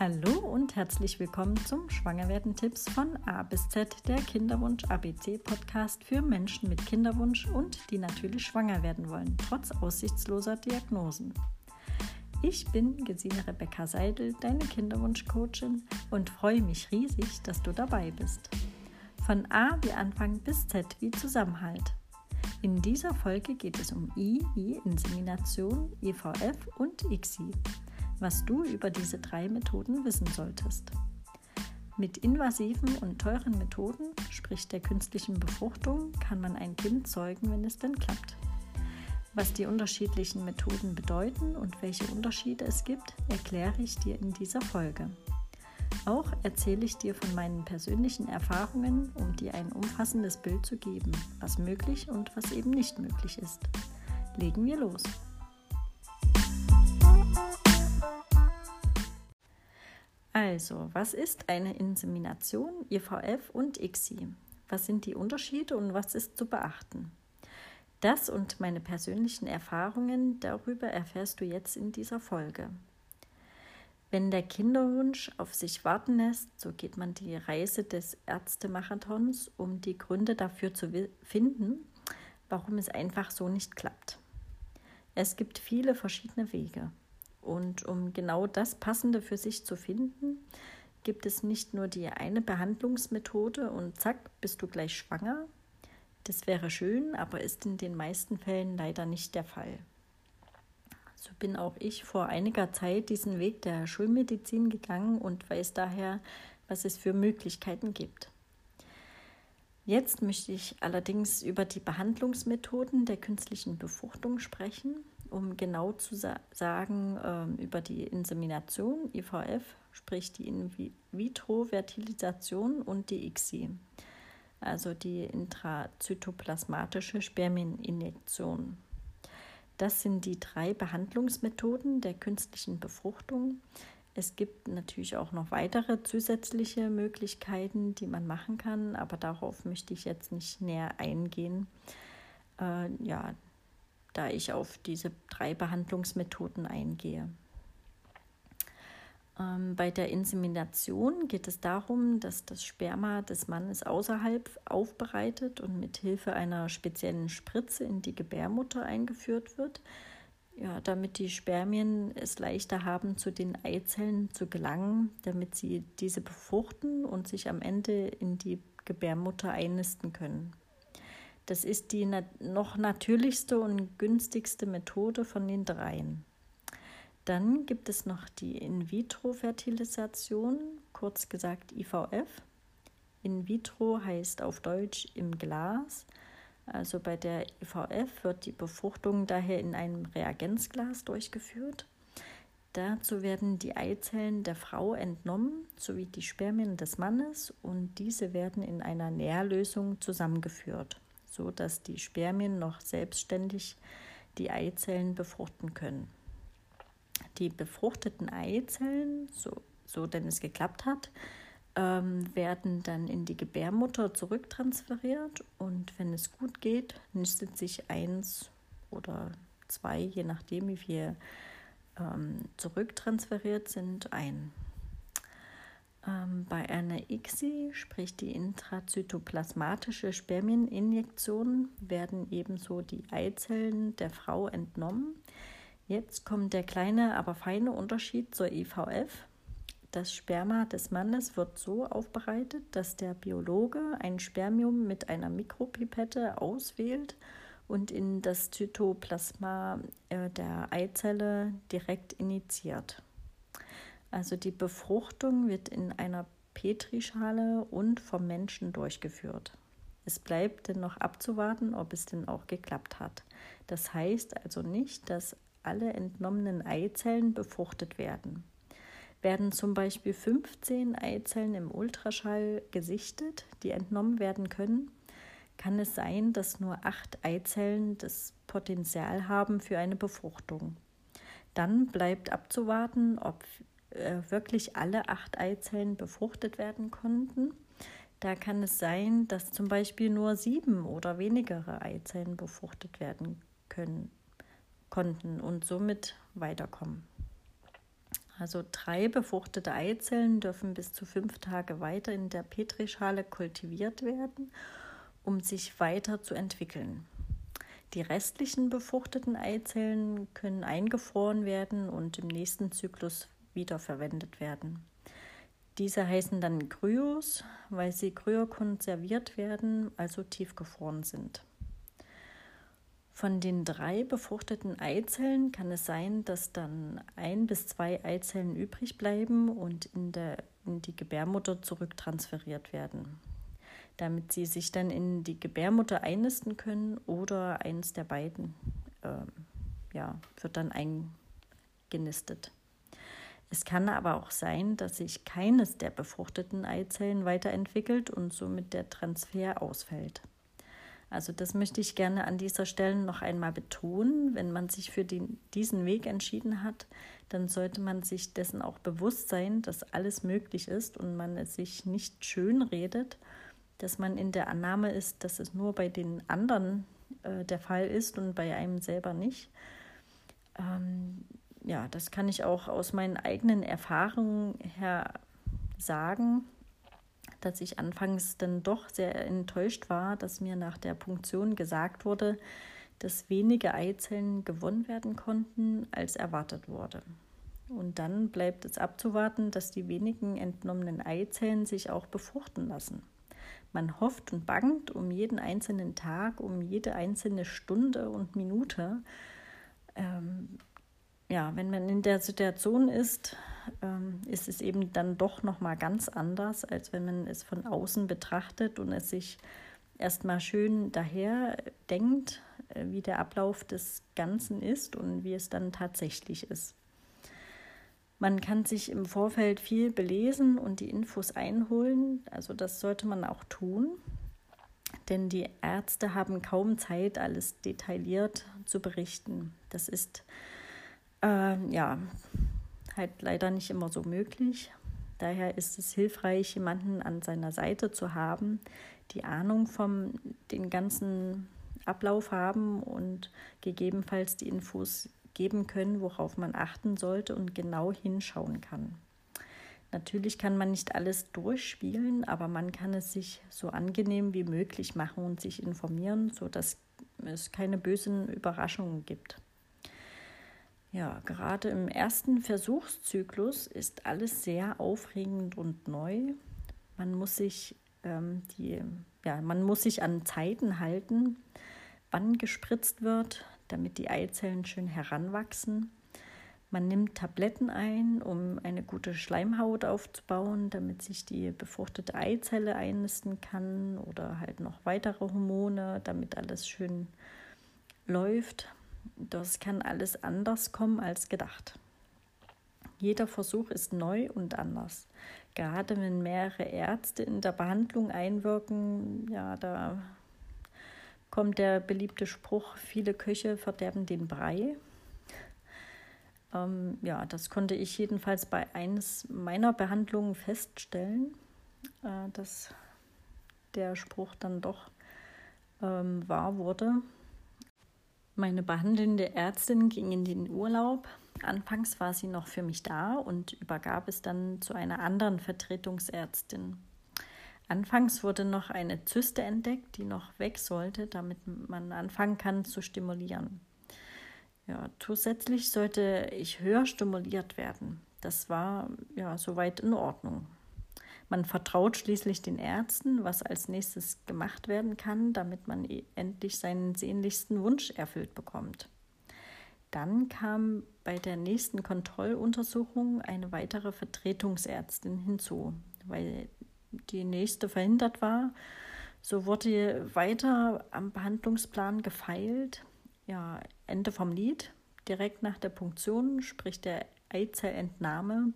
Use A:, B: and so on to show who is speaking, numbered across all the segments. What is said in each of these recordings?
A: Hallo und herzlich willkommen zum Schwangerwerden-Tipps von A bis Z, der Kinderwunsch-ABC-Podcast für Menschen mit Kinderwunsch und die natürlich schwanger werden wollen, trotz aussichtsloser Diagnosen. Ich bin Gesine Rebecca Seidel, deine Kinderwunsch-Coachin und freue mich riesig, dass du dabei bist. Von A wie Anfang bis Z wie Zusammenhalt. In dieser Folge geht es um I wie Insemination, IVF und ICSI was du über diese drei Methoden wissen solltest. Mit invasiven und teuren Methoden, sprich der künstlichen Befruchtung, kann man ein Kind zeugen, wenn es denn klappt. Was die unterschiedlichen Methoden bedeuten und welche Unterschiede es gibt, erkläre ich dir in dieser Folge. Auch erzähle ich dir von meinen persönlichen Erfahrungen, um dir ein umfassendes Bild zu geben, was möglich und was eben nicht möglich ist. Legen wir los. Also, was ist eine Insemination, IVF und ICSI? Was sind die Unterschiede und was ist zu beachten? Das und meine persönlichen Erfahrungen darüber erfährst du jetzt in dieser Folge. Wenn der Kinderwunsch auf sich warten lässt, so geht man die Reise des Ärztemarathons, um die Gründe dafür zu finden, warum es einfach so nicht klappt. Es gibt viele verschiedene Wege. Und um genau das Passende für sich zu finden, gibt es nicht nur die eine Behandlungsmethode und zack, bist du gleich schwanger. Das wäre schön, aber ist in den meisten Fällen leider nicht der Fall. So bin auch ich vor einiger Zeit diesen Weg der Schulmedizin gegangen und weiß daher, was es für Möglichkeiten gibt. Jetzt möchte ich allerdings über die Behandlungsmethoden der künstlichen Befruchtung sprechen um genau zu sa sagen, äh, über die Insemination, IVF, sprich die In-vitro-Fertilisation und die ICSI, also die intrazytoplasmatische Spermieninjektion. Das sind die drei Behandlungsmethoden der künstlichen Befruchtung. Es gibt natürlich auch noch weitere zusätzliche Möglichkeiten, die man machen kann, aber darauf möchte ich jetzt nicht näher eingehen. Äh, ja, da ich auf diese drei Behandlungsmethoden eingehe. Ähm, bei der Insemination geht es darum, dass das Sperma des Mannes außerhalb aufbereitet und mit Hilfe einer speziellen Spritze in die Gebärmutter eingeführt wird, ja, damit die Spermien es leichter haben, zu den Eizellen zu gelangen, damit sie diese befruchten und sich am Ende in die Gebärmutter einnisten können. Das ist die noch natürlichste und günstigste Methode von den dreien. Dann gibt es noch die In-vitro-Fertilisation, kurz gesagt IVF. In vitro heißt auf Deutsch im Glas. Also bei der IVF wird die Befruchtung daher in einem Reagenzglas durchgeführt. Dazu werden die Eizellen der Frau entnommen sowie die Spermien des Mannes und diese werden in einer Nährlösung zusammengeführt so dass die Spermien noch selbstständig die Eizellen befruchten können. Die befruchteten Eizellen, so, so denn es geklappt hat, ähm, werden dann in die Gebärmutter zurücktransferiert und wenn es gut geht, nistet sich eins oder zwei, je nachdem wie viel ähm, zurücktransferiert sind, ein. Ähm, bei einer ICSI, sprich die intrazytoplasmatische Spermieninjektion, werden ebenso die Eizellen der Frau entnommen. Jetzt kommt der kleine, aber feine Unterschied zur IVF. Das Sperma des Mannes wird so aufbereitet, dass der Biologe ein Spermium mit einer Mikropipette auswählt und in das Zytoplasma äh, der Eizelle direkt initiiert. Also die Befruchtung wird in einer Petrischale und vom Menschen durchgeführt. Es bleibt denn noch abzuwarten, ob es denn auch geklappt hat. Das heißt also nicht, dass alle entnommenen Eizellen befruchtet werden. Werden zum Beispiel 15 Eizellen im Ultraschall gesichtet, die entnommen werden können, kann es sein, dass nur acht Eizellen das Potenzial haben für eine Befruchtung. Dann bleibt abzuwarten, ob äh, wirklich alle acht Eizellen befruchtet werden konnten. Da kann es sein, dass zum Beispiel nur sieben oder weniger Eizellen befruchtet werden können, konnten und somit weiterkommen. Also drei befruchtete Eizellen dürfen bis zu fünf Tage weiter in der Petrischale kultiviert werden, um sich weiter zu entwickeln. Die restlichen befruchteten Eizellen können eingefroren werden und im nächsten Zyklus wiederverwendet werden. Diese heißen dann Kryos, weil sie kryokonserviert werden, also tiefgefroren sind. Von den drei befruchteten Eizellen kann es sein, dass dann ein bis zwei Eizellen übrig bleiben und in, der, in die Gebärmutter zurücktransferiert werden, damit sie sich dann in die Gebärmutter einnisten können oder eines der beiden äh, ja, wird dann eingenistet. Es kann aber auch sein, dass sich keines der befruchteten Eizellen weiterentwickelt und somit der Transfer ausfällt. Also das möchte ich gerne an dieser Stelle noch einmal betonen. Wenn man sich für den, diesen Weg entschieden hat, dann sollte man sich dessen auch bewusst sein, dass alles möglich ist und man es sich nicht schön redet, dass man in der Annahme ist, dass es nur bei den anderen äh, der Fall ist und bei einem selber nicht. Ähm, ja, das kann ich auch aus meinen eigenen Erfahrungen her sagen dass ich anfangs dann doch sehr enttäuscht war, dass mir nach der Punktion gesagt wurde, dass weniger Eizellen gewonnen werden konnten, als erwartet wurde. Und dann bleibt es abzuwarten, dass die wenigen entnommenen Eizellen sich auch befruchten lassen. Man hofft und bangt um jeden einzelnen Tag, um jede einzelne Stunde und Minute. Ähm, ja, wenn man in der Situation ist, ähm, ist es eben dann doch noch mal ganz anders, als wenn man es von außen betrachtet und es sich erstmal schön daher denkt, äh, wie der Ablauf des Ganzen ist und wie es dann tatsächlich ist. Man kann sich im Vorfeld viel belesen und die Infos einholen, also das sollte man auch tun, denn die Ärzte haben kaum Zeit, alles detailliert zu berichten. Das ist ja halt leider nicht immer so möglich. Daher ist es hilfreich, jemanden an seiner Seite zu haben, die Ahnung vom den ganzen Ablauf haben und gegebenenfalls die Infos geben können, worauf man achten sollte und genau hinschauen kann. Natürlich kann man nicht alles durchspielen, aber man kann es sich so angenehm wie möglich machen und sich informieren, sodass es keine bösen Überraschungen gibt. Ja, gerade im ersten Versuchszyklus ist alles sehr aufregend und neu. Man muss sich ähm, die, ja, man muss sich an Zeiten halten, wann gespritzt wird, damit die Eizellen schön heranwachsen. Man nimmt Tabletten ein, um eine gute Schleimhaut aufzubauen, damit sich die befruchtete Eizelle einnisten kann oder halt noch weitere Hormone, damit alles schön läuft. Das kann alles anders kommen als gedacht. Jeder Versuch ist neu und anders. Gerade wenn mehrere Ärzte in der Behandlung einwirken, ja, da kommt der beliebte Spruch, viele Köche verderben den Brei. Ähm, ja, das konnte ich jedenfalls bei eines meiner Behandlungen feststellen, äh, dass der Spruch dann doch ähm, wahr wurde. Meine behandelnde Ärztin ging in den Urlaub. Anfangs war sie noch für mich da und übergab es dann zu einer anderen Vertretungsärztin. Anfangs wurde noch eine Zyste entdeckt, die noch weg sollte, damit man anfangen kann zu stimulieren. Ja, zusätzlich sollte ich höher stimuliert werden. Das war ja soweit in Ordnung. Man vertraut schließlich den Ärzten, was als nächstes gemacht werden kann, damit man endlich seinen sehnlichsten Wunsch erfüllt bekommt. Dann kam bei der nächsten Kontrolluntersuchung eine weitere Vertretungsärztin hinzu, weil die nächste verhindert war. So wurde weiter am Behandlungsplan gefeilt. Ja, Ende vom Lied. Direkt nach der Punktion, sprich der Eizellentnahme,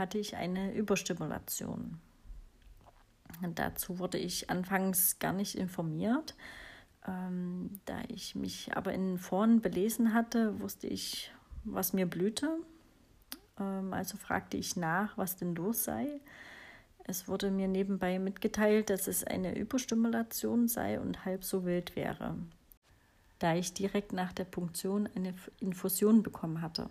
A: hatte ich eine Überstimulation. Und dazu wurde ich anfangs gar nicht informiert. Ähm, da ich mich aber in Foren belesen hatte, wusste ich, was mir blühte. Ähm, also fragte ich nach, was denn los sei. Es wurde mir nebenbei mitgeteilt, dass es eine Überstimulation sei und halb so wild wäre, da ich direkt nach der Punktion eine Infusion bekommen hatte.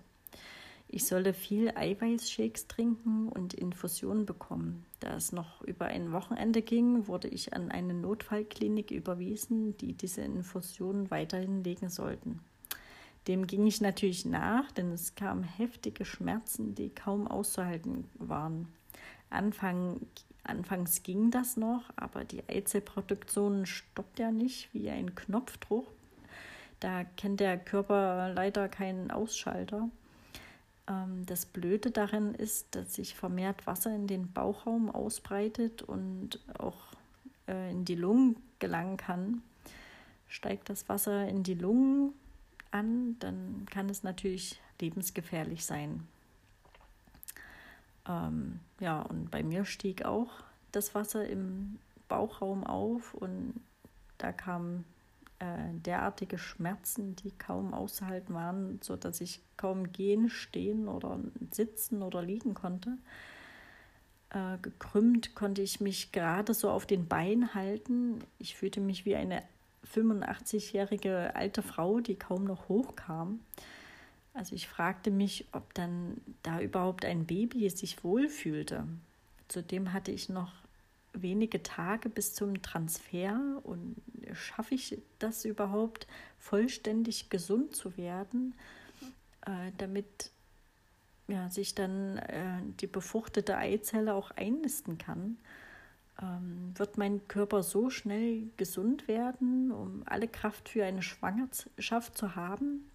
A: Ich solle viel Eiweißshakes trinken und Infusionen bekommen. Da es noch über ein Wochenende ging, wurde ich an eine Notfallklinik überwiesen, die diese Infusionen weiterhin legen sollten. Dem ging ich natürlich nach, denn es kamen heftige Schmerzen, die kaum auszuhalten waren. Anfang, anfangs ging das noch, aber die Eizellproduktion stoppt ja nicht wie ein Knopfdruck. Da kennt der Körper leider keinen Ausschalter. Ähm, das Blöde darin ist, dass sich vermehrt Wasser in den Bauchraum ausbreitet und auch äh, in die Lungen gelangen kann. Steigt das Wasser in die Lungen an, dann kann es natürlich lebensgefährlich sein. Ähm, ja, und bei mir stieg auch das Wasser im Bauchraum auf und da kamen äh, derartige Schmerzen, die kaum auszuhalten waren, sodass ich kaum gehen, stehen oder sitzen oder liegen konnte. Äh, gekrümmt konnte ich mich gerade so auf den Beinen halten. Ich fühlte mich wie eine 85-jährige alte Frau, die kaum noch hochkam. Also ich fragte mich, ob dann da überhaupt ein Baby sich wohlfühlte. Zudem hatte ich noch wenige Tage bis zum Transfer und schaffe ich das überhaupt, vollständig gesund zu werden, äh, damit ja, sich dann äh, die befruchtete Eizelle auch einnisten kann. Ähm, wird mein Körper so schnell gesund werden, um alle Kraft für eine Schwangerschaft zu haben?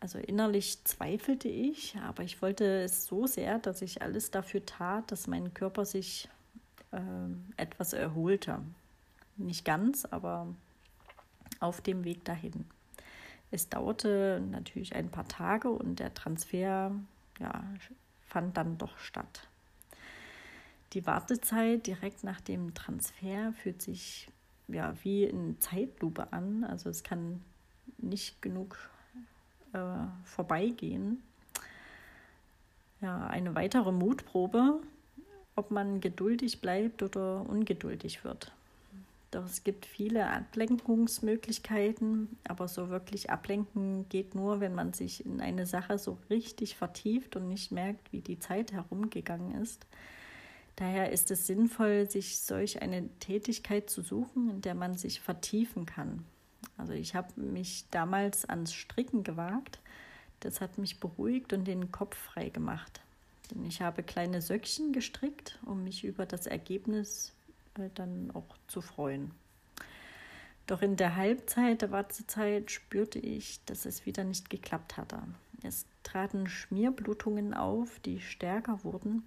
A: Also innerlich zweifelte ich, aber ich wollte es so sehr, dass ich alles dafür tat, dass mein Körper sich äh, etwas erholter. Nicht ganz, aber auf dem Weg dahin. Es dauerte natürlich ein paar Tage und der Transfer ja, fand dann doch statt. Die Wartezeit direkt nach dem Transfer fühlt sich ja wie in Zeitlupe an. Also es kann nicht genug äh, vorbeigehen. Ja, eine weitere Mutprobe ob man geduldig bleibt oder ungeduldig wird. Doch es gibt viele Ablenkungsmöglichkeiten, aber so wirklich ablenken geht nur, wenn man sich in eine Sache so richtig vertieft und nicht merkt, wie die Zeit herumgegangen ist. Daher ist es sinnvoll, sich solch eine Tätigkeit zu suchen, in der man sich vertiefen kann. Also ich habe mich damals ans Stricken gewagt. Das hat mich beruhigt und den Kopf frei gemacht. Denn ich habe kleine Söckchen gestrickt, um mich über das Ergebnis äh, dann auch zu freuen. Doch in der Halbzeit der Wartezeit spürte ich, dass es wieder nicht geklappt hatte. Es traten Schmierblutungen auf, die stärker wurden.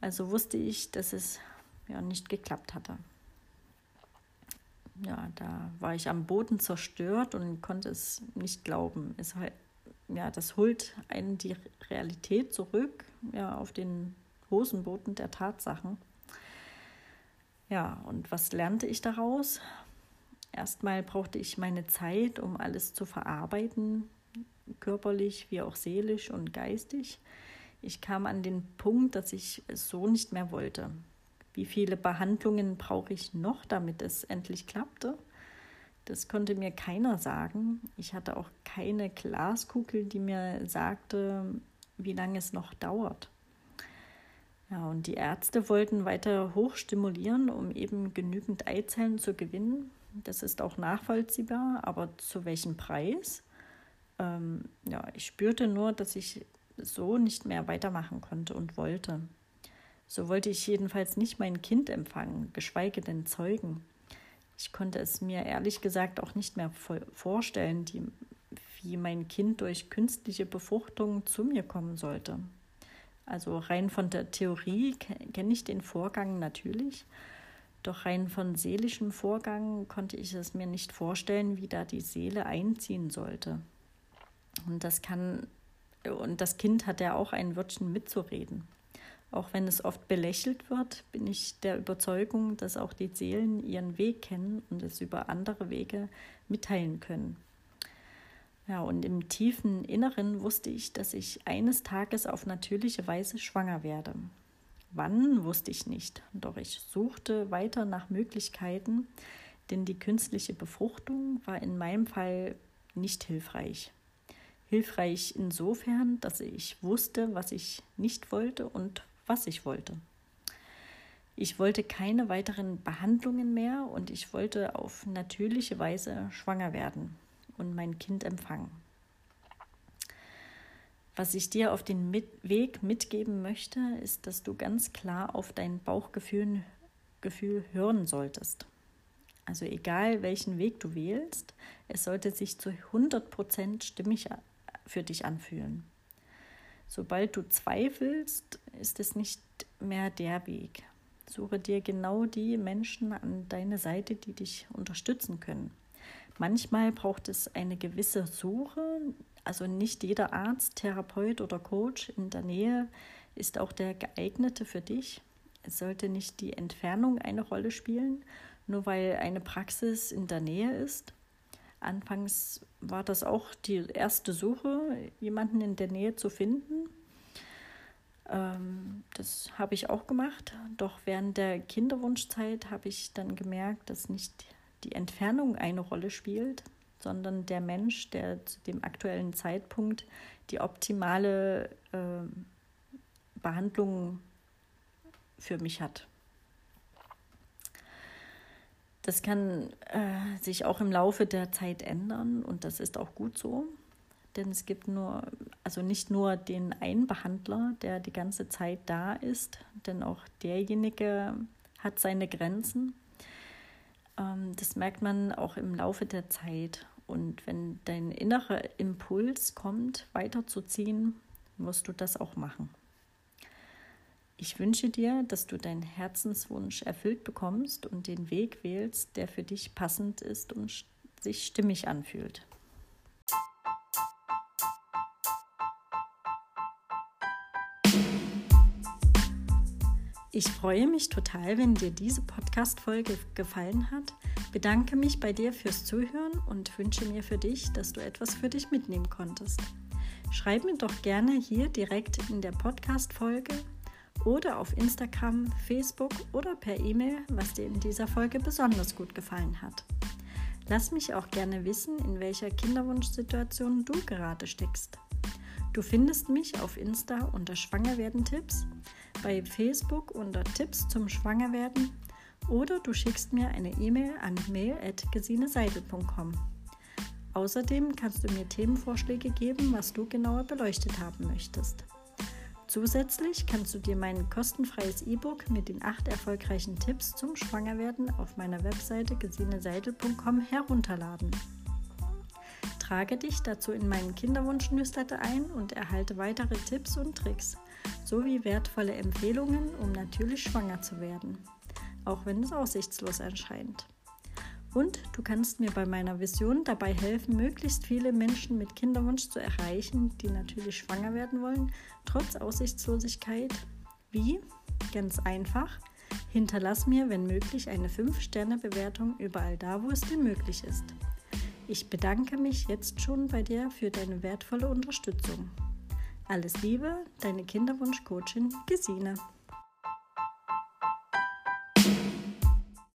A: Also wusste ich, dass es ja nicht geklappt hatte. Ja, da war ich am Boden zerstört und konnte es nicht glauben. Es ja, das holt einen die Realität zurück, ja, auf den Hosenboden der Tatsachen. Ja, und was lernte ich daraus? Erstmal brauchte ich meine Zeit, um alles zu verarbeiten, körperlich wie auch seelisch und geistig. Ich kam an den Punkt, dass ich es so nicht mehr wollte. Wie viele Behandlungen brauche ich noch, damit es endlich klappte? Das konnte mir keiner sagen. Ich hatte auch keine Glaskugel, die mir sagte, wie lange es noch dauert. Ja, und die Ärzte wollten weiter hochstimulieren, um eben genügend Eizellen zu gewinnen. Das ist auch nachvollziehbar, aber zu welchem Preis? Ähm, ja, ich spürte nur, dass ich so nicht mehr weitermachen konnte und wollte. So wollte ich jedenfalls nicht mein Kind empfangen, geschweige denn zeugen. Ich konnte es mir ehrlich gesagt auch nicht mehr vorstellen, die, wie mein Kind durch künstliche Befruchtung zu mir kommen sollte. Also rein von der Theorie kenne ich den Vorgang natürlich, doch rein von seelischem Vorgang konnte ich es mir nicht vorstellen, wie da die Seele einziehen sollte. Und das kann und das Kind hat ja auch ein Wörtchen mitzureden. Auch wenn es oft belächelt wird, bin ich der Überzeugung, dass auch die Seelen ihren Weg kennen und es über andere Wege mitteilen können. Ja, und im tiefen Inneren wusste ich, dass ich eines Tages auf natürliche Weise schwanger werde. Wann wusste ich nicht, doch ich suchte weiter nach Möglichkeiten, denn die künstliche Befruchtung war in meinem Fall nicht hilfreich. Hilfreich insofern, dass ich wusste, was ich nicht wollte und was ich wollte. Ich wollte keine weiteren Behandlungen mehr und ich wollte auf natürliche Weise schwanger werden und mein Kind empfangen. Was ich dir auf den Weg mitgeben möchte, ist, dass du ganz klar auf dein Bauchgefühl Gefühl hören solltest. Also egal welchen Weg du wählst, es sollte sich zu 100% stimmig für dich anfühlen. Sobald du zweifelst, ist es nicht mehr der Weg. Suche dir genau die Menschen an deine Seite, die dich unterstützen können. Manchmal braucht es eine gewisse Suche, also nicht jeder Arzt, Therapeut oder Coach in der Nähe ist auch der geeignete für dich. Es sollte nicht die Entfernung eine Rolle spielen, nur weil eine Praxis in der Nähe ist. Anfangs war das auch die erste Suche, jemanden in der Nähe zu finden. Ähm, das habe ich auch gemacht. Doch während der Kinderwunschzeit habe ich dann gemerkt, dass nicht die Entfernung eine Rolle spielt, sondern der Mensch, der zu dem aktuellen Zeitpunkt die optimale äh, Behandlung für mich hat. Das kann äh, sich auch im Laufe der Zeit ändern und das ist auch gut so denn es gibt nur, also nicht nur den einen Behandler, der die ganze Zeit da ist, denn auch derjenige hat seine Grenzen. Ähm, das merkt man auch im Laufe der Zeit. Und wenn dein innerer Impuls kommt, weiterzuziehen, musst du das auch machen. Ich wünsche dir, dass du deinen Herzenswunsch erfüllt bekommst und den Weg wählst, der für dich passend ist und sich stimmig anfühlt. Ich freue mich total, wenn dir diese Podcast-Folge gefallen hat. Bedanke mich bei dir fürs Zuhören und wünsche mir für dich, dass du etwas für dich mitnehmen konntest. Schreib mir doch gerne hier direkt in der Podcast-Folge oder auf Instagram, Facebook oder per E-Mail, was dir in dieser Folge besonders gut gefallen hat. Lass mich auch gerne wissen, in welcher Kinderwunschsituation du gerade steckst. Du findest mich auf Insta unter Schwangerwerden-Tipps bei Facebook unter Tipps zum Schwangerwerden oder du schickst mir eine E-Mail an mail.gesineseidel.com. Außerdem kannst du mir Themenvorschläge geben, was du genauer beleuchtet haben möchtest. Zusätzlich kannst du dir mein kostenfreies E-Book mit den acht erfolgreichen Tipps zum Schwangerwerden auf meiner Webseite gesineseidel.com herunterladen. Trage dich dazu in meinen Kinderwunsch-Newsletter ein und erhalte weitere Tipps und Tricks sowie wertvolle Empfehlungen, um natürlich schwanger zu werden, auch wenn es aussichtslos erscheint. Und du kannst mir bei meiner Vision dabei helfen, möglichst viele Menschen mit Kinderwunsch zu erreichen, die natürlich schwanger werden wollen, trotz Aussichtslosigkeit. Wie? Ganz einfach. Hinterlass mir, wenn möglich, eine 5-Sterne-Bewertung überall da, wo es dir möglich ist. Ich bedanke mich jetzt schon bei dir für deine wertvolle Unterstützung. Alles Liebe, deine Kinderwunschcoachin Gesine.